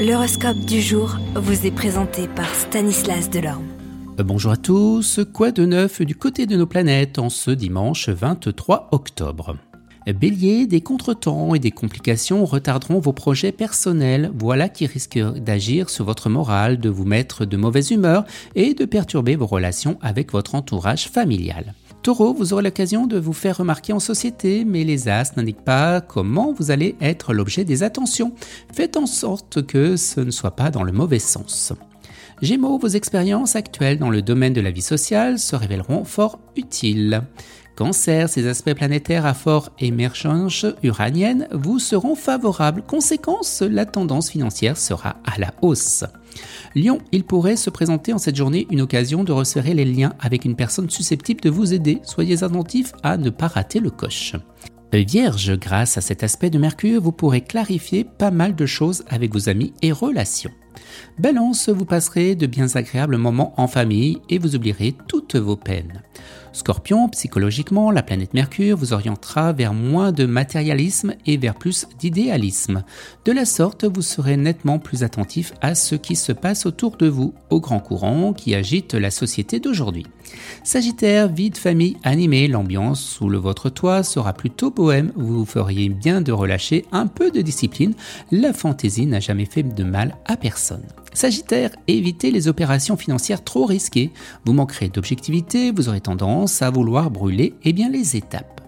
L'horoscope du jour vous est présenté par Stanislas Delorme. Euh, bonjour à tous, quoi de neuf du côté de nos planètes en ce dimanche 23 octobre? Bélier, des contretemps et des complications retarderont vos projets personnels, voilà qui risque d'agir sur votre morale, de vous mettre de mauvaise humeur et de perturber vos relations avec votre entourage familial. Taureau, vous aurez l'occasion de vous faire remarquer en société, mais les as n'indiquent pas comment vous allez être l'objet des attentions. Faites en sorte que ce ne soit pas dans le mauvais sens. Gémeaux, vos expériences actuelles dans le domaine de la vie sociale se révéleront fort utiles. Cancer, ces aspects planétaires à fort émergence uranienne vous seront favorables. Conséquence, la tendance financière sera à la hausse. Lion, il pourrait se présenter en cette journée une occasion de resserrer les liens avec une personne susceptible de vous aider. Soyez attentif à ne pas rater le coche. Vierge, grâce à cet aspect de Mercure, vous pourrez clarifier pas mal de choses avec vos amis et relations. Balance, vous passerez de bien agréables moments en famille et vous oublierez vos peines. Scorpion, psychologiquement, la planète Mercure vous orientera vers moins de matérialisme et vers plus d'idéalisme. De la sorte, vous serez nettement plus attentif à ce qui se passe autour de vous, au grand courant qui agite la société d'aujourd'hui. Sagittaire, vie de famille animée, l'ambiance sous le votre toit sera plutôt bohème, vous feriez bien de relâcher un peu de discipline, la fantaisie n'a jamais fait de mal à personne. Sagittaire, évitez les opérations financières trop risquées. Vous manquerez d'objectivité, vous aurez tendance à vouloir brûler eh bien, les étapes.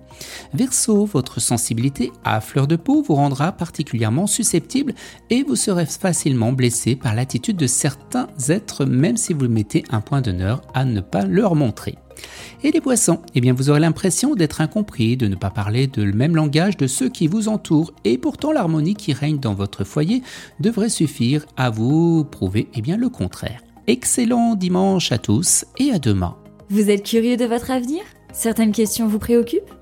Verseau, votre sensibilité à fleur de peau vous rendra particulièrement susceptible et vous serez facilement blessé par l'attitude de certains êtres même si vous mettez un point d'honneur à ne pas leur montrer. Et les poissons, eh bien vous aurez l'impression d'être incompris, de ne pas parler de le même langage de ceux qui vous entourent, et pourtant l'harmonie qui règne dans votre foyer devrait suffire à vous prouver eh bien le contraire. Excellent dimanche à tous et à demain. Vous êtes curieux de votre avenir? Certaines questions vous préoccupent?